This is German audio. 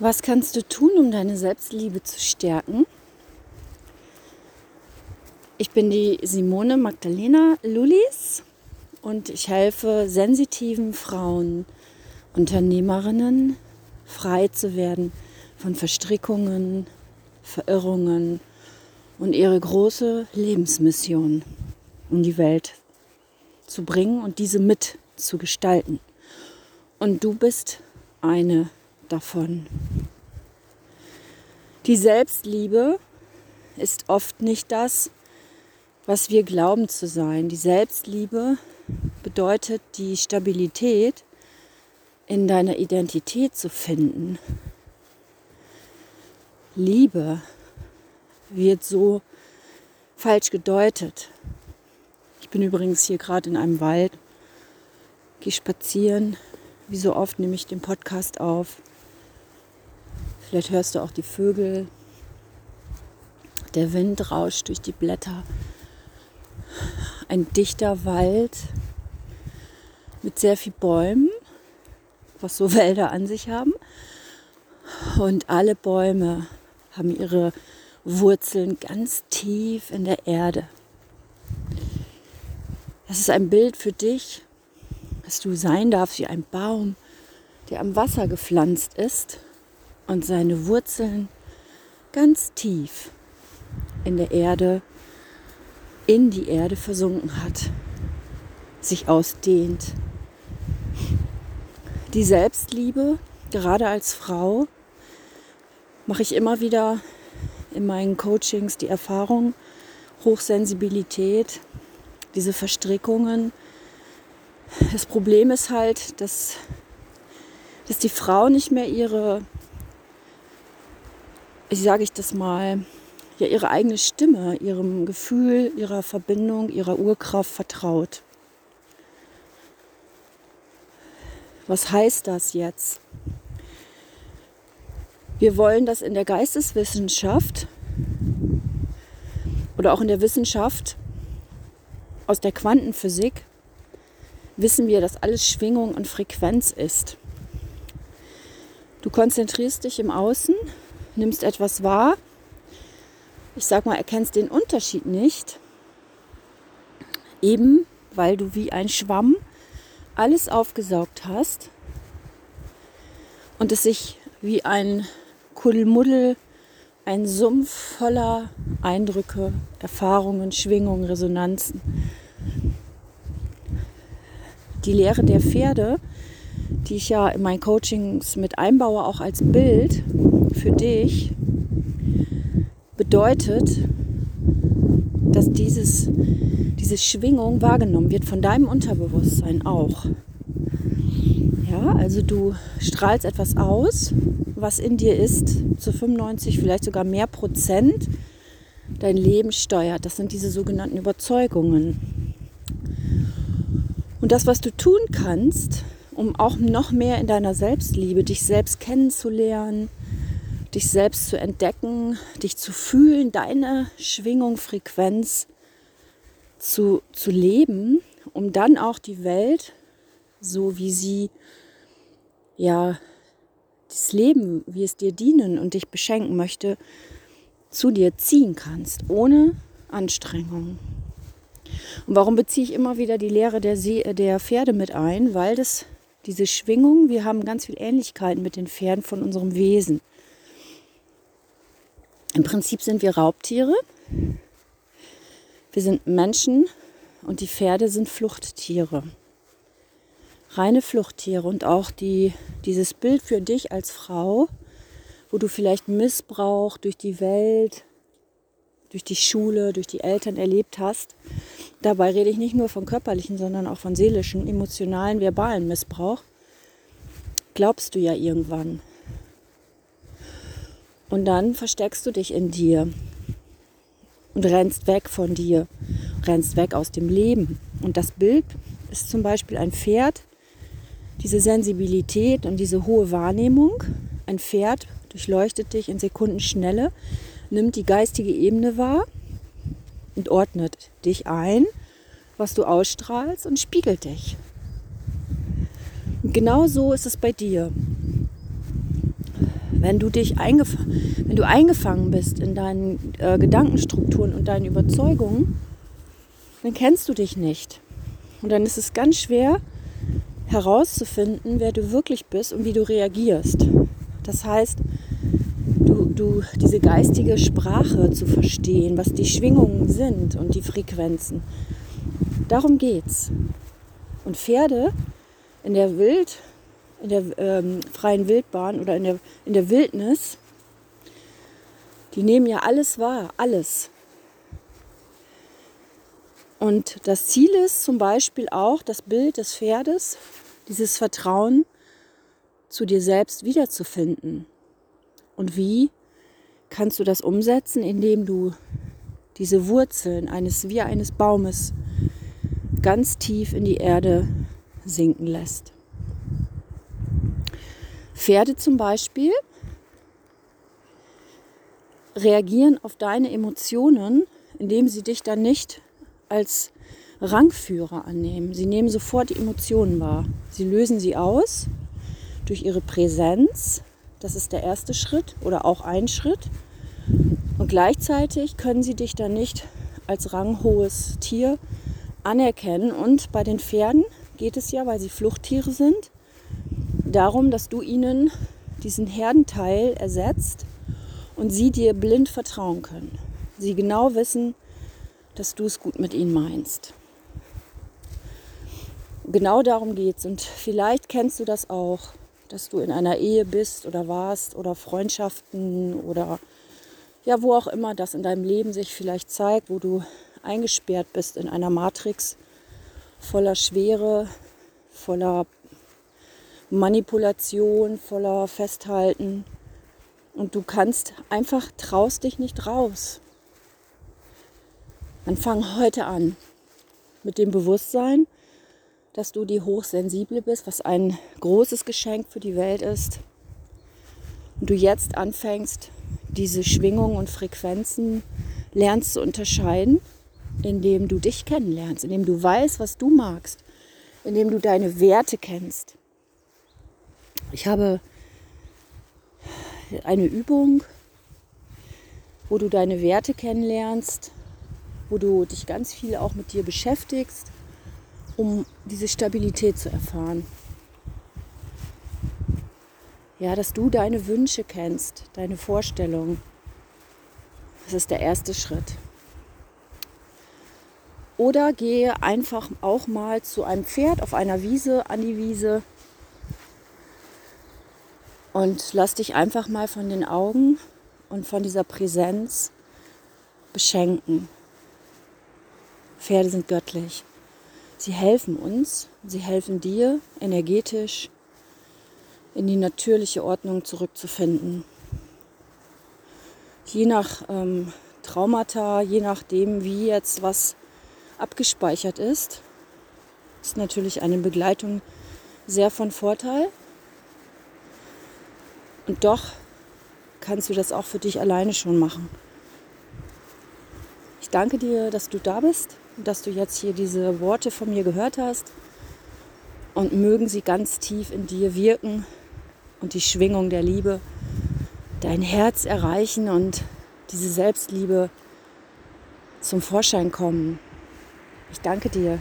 Was kannst du tun, um deine Selbstliebe zu stärken? Ich bin die Simone Magdalena Lulis und ich helfe sensitiven Frauen, Unternehmerinnen, frei zu werden von Verstrickungen, Verirrungen und ihre große Lebensmission in die Welt zu bringen und diese mit zu gestalten. Und du bist eine davon. Die Selbstliebe ist oft nicht das, was wir glauben zu sein. Die Selbstliebe bedeutet die Stabilität in deiner Identität zu finden. Liebe wird so falsch gedeutet. Ich bin übrigens hier gerade in einem Wald, gehe spazieren. Wie so oft nehme ich den Podcast auf. Vielleicht hörst du auch die Vögel. Der Wind rauscht durch die Blätter. Ein dichter Wald mit sehr viel Bäumen, was so Wälder an sich haben. Und alle Bäume haben ihre Wurzeln ganz tief in der Erde. Das ist ein Bild für dich, dass du sein darfst wie ein Baum, der am Wasser gepflanzt ist und seine Wurzeln ganz tief in der Erde, in die Erde versunken hat, sich ausdehnt. Die Selbstliebe, gerade als Frau, mache ich immer wieder in meinen Coachings die Erfahrung, Hochsensibilität, diese Verstrickungen. Das Problem ist halt, dass, dass die Frau nicht mehr ihre wie sage ich das mal, ja, ihre eigene Stimme, ihrem Gefühl, ihrer Verbindung, ihrer Urkraft vertraut. Was heißt das jetzt? Wir wollen, dass in der Geisteswissenschaft oder auch in der Wissenschaft aus der Quantenphysik wissen wir, dass alles Schwingung und Frequenz ist. Du konzentrierst dich im Außen nimmst etwas wahr. Ich sag mal, erkennst den Unterschied nicht. Eben weil du wie ein Schwamm alles aufgesaugt hast und es sich wie ein Kuddelmuddel, ein Sumpf voller Eindrücke, Erfahrungen, Schwingungen, Resonanzen. Die Lehre der Pferde, die ich ja in meinen Coachings mit einbaue, auch als Bild, für dich bedeutet, dass dieses, diese Schwingung wahrgenommen wird von deinem Unterbewusstsein auch. Ja, also du strahlst etwas aus, was in dir ist, zu 95, vielleicht sogar mehr Prozent dein Leben steuert. Das sind diese sogenannten Überzeugungen. Und das, was du tun kannst, um auch noch mehr in deiner Selbstliebe, dich selbst kennenzulernen, dich selbst zu entdecken, dich zu fühlen, deine Schwingung, Frequenz zu, zu leben, um dann auch die Welt, so wie sie, ja, das Leben, wie es dir dienen und dich beschenken möchte, zu dir ziehen kannst, ohne Anstrengung. Und warum beziehe ich immer wieder die Lehre der, See, der Pferde mit ein? Weil das diese Schwingung, wir haben ganz viel Ähnlichkeiten mit den Pferden von unserem Wesen. Im Prinzip sind wir Raubtiere. Wir sind Menschen und die Pferde sind Fluchttiere. Reine Fluchttiere und auch die, dieses Bild für dich als Frau, wo du vielleicht Missbrauch durch die Welt, durch die Schule, durch die Eltern erlebt hast. Dabei rede ich nicht nur von körperlichen, sondern auch von seelischen, emotionalen, verbalen Missbrauch. Glaubst du ja irgendwann. Und dann versteckst du dich in dir und rennst weg von dir, rennst weg aus dem Leben. Und das Bild ist zum Beispiel ein Pferd, diese Sensibilität und diese hohe Wahrnehmung. Ein Pferd durchleuchtet dich in Sekundenschnelle, nimmt die geistige Ebene wahr und ordnet dich ein, was du ausstrahlst und spiegelt dich. Und genau so ist es bei dir. wenn du dich eingef wenn du eingefangen bist in deinen äh, Gedankenstrukturen und deinen Überzeugungen, dann kennst du dich nicht. Und dann ist es ganz schwer herauszufinden, wer du wirklich bist und wie du reagierst. Das heißt, du, du diese geistige Sprache zu verstehen, was die Schwingungen sind und die Frequenzen. Darum geht's. Und Pferde in der Wild, in der ähm, freien Wildbahn oder in der, in der Wildnis, die nehmen ja alles wahr, alles. Und das Ziel ist zum Beispiel auch das Bild des Pferdes, dieses Vertrauen zu dir selbst wiederzufinden. Und wie kannst du das umsetzen, indem du diese Wurzeln eines wie eines Baumes ganz tief in die Erde sinken lässt. Pferde zum Beispiel reagieren auf deine Emotionen, indem sie dich dann nicht als Rangführer annehmen. Sie nehmen sofort die Emotionen wahr. Sie lösen sie aus durch ihre Präsenz. Das ist der erste Schritt oder auch ein Schritt. Und gleichzeitig können sie dich dann nicht als ranghohes Tier anerkennen. Und bei den Pferden geht es ja, weil sie Fluchttiere sind, darum, dass du ihnen diesen Herdenteil ersetzt und sie dir blind vertrauen können. Sie genau wissen, dass du es gut mit ihnen meinst. Genau darum geht es. Und vielleicht kennst du das auch, dass du in einer Ehe bist oder warst oder Freundschaften oder ja, wo auch immer das in deinem Leben sich vielleicht zeigt, wo du eingesperrt bist in einer Matrix voller Schwere, voller Manipulation, voller Festhalten. Und du kannst einfach, traust dich nicht raus. Dann fang heute an mit dem Bewusstsein, dass du die Hochsensible bist, was ein großes Geschenk für die Welt ist. Und du jetzt anfängst, diese Schwingungen und Frequenzen lernst zu unterscheiden, indem du dich kennenlernst, indem du weißt, was du magst, indem du deine Werte kennst. Ich habe eine Übung, wo du deine Werte kennenlernst, wo du dich ganz viel auch mit dir beschäftigst um diese Stabilität zu erfahren. Ja, dass du deine Wünsche kennst, deine Vorstellungen. Das ist der erste Schritt. Oder gehe einfach auch mal zu einem Pferd auf einer Wiese, an die Wiese und lass dich einfach mal von den Augen und von dieser Präsenz beschenken. Pferde sind göttlich. Sie helfen uns, sie helfen dir energetisch in die natürliche Ordnung zurückzufinden. Je nach ähm, Traumata, je nachdem, wie jetzt was abgespeichert ist, ist natürlich eine Begleitung sehr von Vorteil. Und doch kannst du das auch für dich alleine schon machen. Danke dir, dass du da bist dass du jetzt hier diese Worte von mir gehört hast. Und mögen sie ganz tief in dir wirken und die Schwingung der Liebe dein Herz erreichen und diese Selbstliebe zum Vorschein kommen. Ich danke dir.